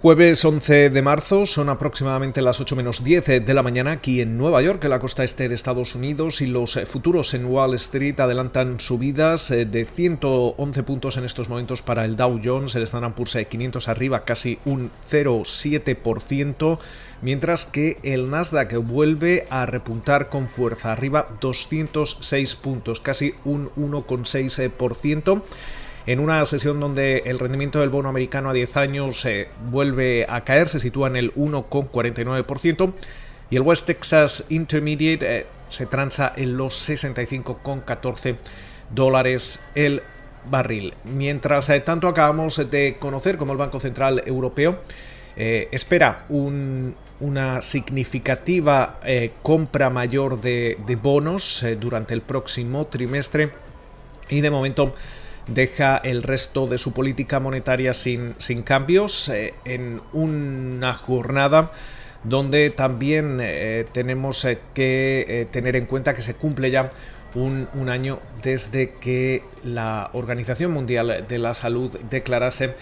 Jueves 11 de marzo, son aproximadamente las 8 menos 10 de la mañana aquí en Nueva York, en la costa este de Estados Unidos, y los eh, futuros en Wall Street adelantan subidas eh, de 111 puntos en estos momentos para el Dow Jones, el Standard Poor's 500 arriba casi un 0,7%, mientras que el Nasdaq vuelve a repuntar con fuerza, arriba 206 puntos, casi un 1,6% en una sesión donde el rendimiento del bono americano a 10 años se vuelve a caer, se sitúa en el 1,49% y el West Texas Intermediate eh, se transa en los 65,14 dólares el barril. Mientras eh, tanto acabamos de conocer cómo el Banco Central Europeo eh, espera una significativa compra mayor de, de bonos durante el próximo trimestre y de momento deja el resto de su política monetaria sin, sin cambios eh, en una jornada donde también eh, tenemos eh, que tener en cuenta que se cumple ya un, año desde que la Organización Mundial de la Salud declarase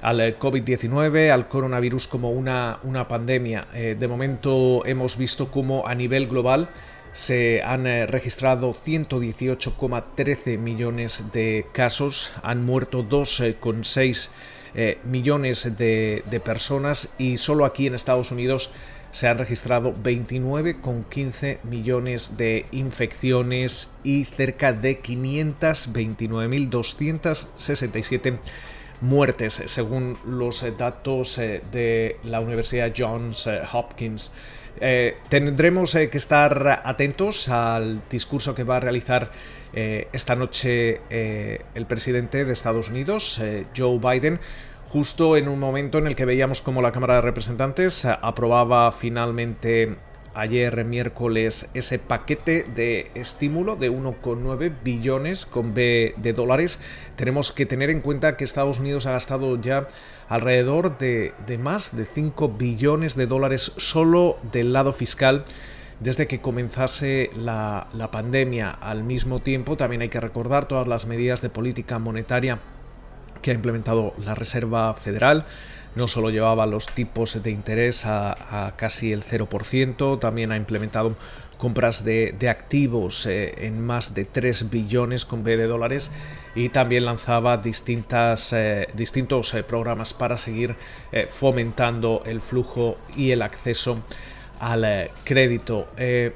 al COVID-19, al coronavirus como una, una pandemia. de momento hemos visto cómo a nivel global se han eh, registrado 118,13 millones de casos, han muerto 2,6 eh, millones de, personas y solo aquí en Estados Unidos se han registrado 29,15 millones de infecciones y cerca de 529.267 muertes, según los datos eh, de la Universidad Johns Hopkins. Eh, tendremos eh, que estar atentos al discurso que va a realizar eh, esta noche el presidente de Estados Unidos, Joe Biden, justo en un momento en el que veíamos como la Cámara de Representantes aprobaba finalmente ayer miércoles ese paquete de estímulo de 1,9 billones con B de dólares. Tenemos que tener en cuenta que Estados Unidos ha gastado ya alrededor de, más de 5 billones de dólares solo del lado fiscal desde que comenzase la, la pandemia. Al mismo tiempo, también hay que recordar todas las medidas de política monetaria que ha implementado la Reserva Federal no solo llevaba los tipos de interés a, casi el 0%, también ha implementado compras de, activos eh, en más de 3 billones con B de dólares y también lanzaba distintas, eh, distintos eh, programas para seguir fomentando el flujo y el acceso al crédito.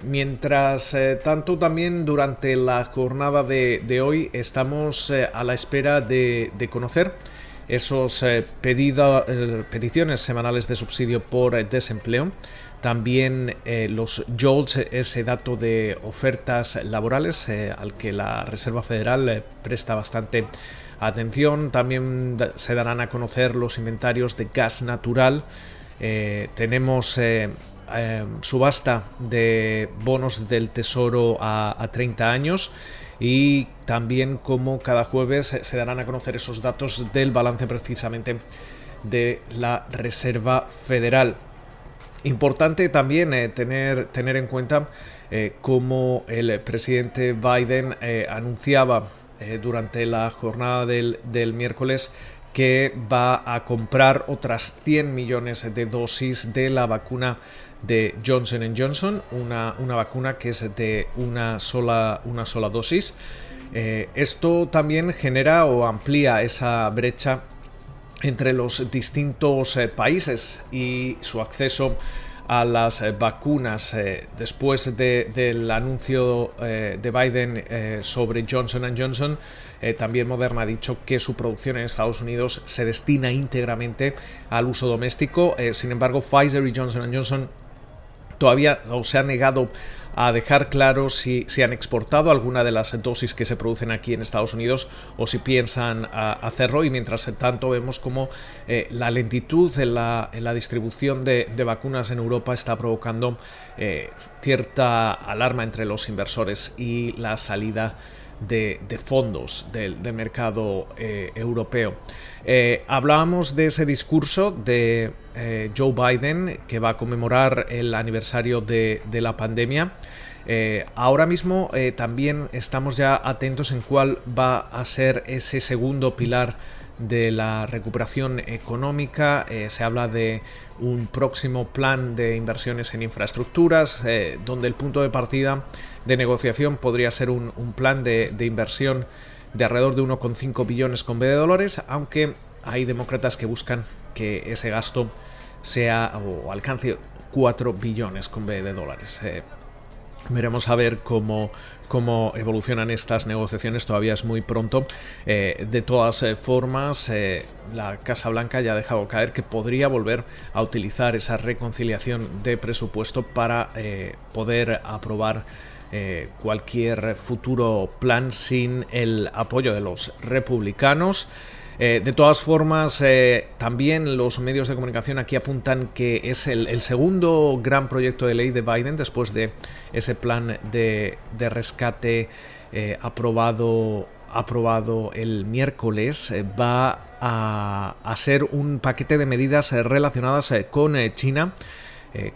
mientras tanto, también durante la jornada de, hoy estamos a la espera de conocer esos eh, eh, peticiones semanales de subsidio por eh, desempleo. También los JOLTS, ese dato de ofertas laborales al que la Reserva Federal presta bastante atención. También se darán a conocer los inventarios de gas natural. tenemos subasta de bonos del Tesoro a 30 años y también como cada jueves se darán a conocer esos datos del balance precisamente de la Reserva Federal. Importante también eh, tener, tener en cuenta eh, cómo el presidente Biden eh, anunciaba durante la jornada del, del miércoles que va a comprar otras 100 millones de dosis de la vacuna de Johnson Johnson, una, una vacuna que es de una sola, una sola dosis. Eh, esto también genera o amplía esa brecha entre los distintos eh, países y su acceso a las eh, vacunas después del anuncio de Biden sobre Johnson Johnson. También Moderna ha dicho que su producción en Estados Unidos se destina íntegramente al uso doméstico. sin embargo, Pfizer y Johnson Johnson todavía o se ha negado a dejar claro si, si, han exportado alguna de las dosis que se producen aquí en Estados Unidos o si piensan hacerlo y mientras tanto vemos como eh, la lentitud en la, en la distribución de, vacunas en Europa está provocando eh, cierta alarma entre los inversores y la salida de, fondos del, mercado eh, europeo. Eh, hablábamos de ese discurso de eh, Joe Biden que va a conmemorar el aniversario de, la pandemia. ahora mismo también estamos ya atentos en cuál va a ser ese segundo pilar de la recuperación económica. se habla de un próximo plan de inversiones en infraestructuras, donde el punto de partida de negociación podría ser un, plan de, de inversión de alrededor de 1,5 billones con B de dólares, aunque hay demócratas que buscan que ese gasto sea o alcance 4 billones con B de dólares. Eh, veremos a ver cómo, cómo evolucionan estas negociaciones, todavía es muy pronto. Eh, de todas eh, formas, la Casa Blanca ya ha dejado caer que podría volver a utilizar esa reconciliación de presupuesto para poder aprobar cualquier futuro plan sin el apoyo de los republicanos. Eh, de todas formas, eh, también los medios de comunicación aquí apuntan que es el, segundo gran proyecto de ley de Biden después de ese plan de, rescate eh, aprobado, el miércoles. va a, ser un paquete de medidas relacionadas con China.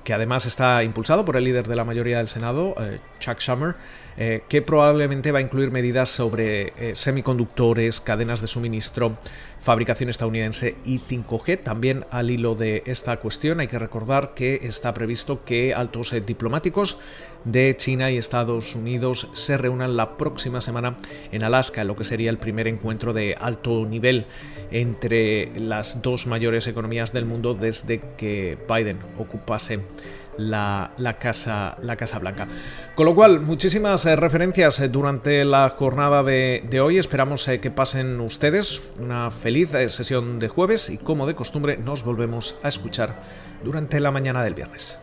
Que además está impulsado por el líder de la mayoría del Senado, Chuck Schumer, eh, que probablemente va a incluir medidas sobre eh, semiconductores, cadenas de suministro, fabricación estadounidense y 5G. También al hilo de esta cuestión hay que recordar que está previsto que altos eh, diplomáticos de China y Estados Unidos se reúnan la próxima semana en Alaska, lo que sería el primer encuentro de alto nivel entre las dos mayores economías del mundo desde que Biden ocupase la, casa, la Casa Blanca. Con lo cual, muchísimas eh, referencias eh, durante la jornada de, hoy. Esperamos eh, que pasen ustedes una feliz sesión de jueves y como de costumbre nos volvemos a escuchar durante la mañana del viernes.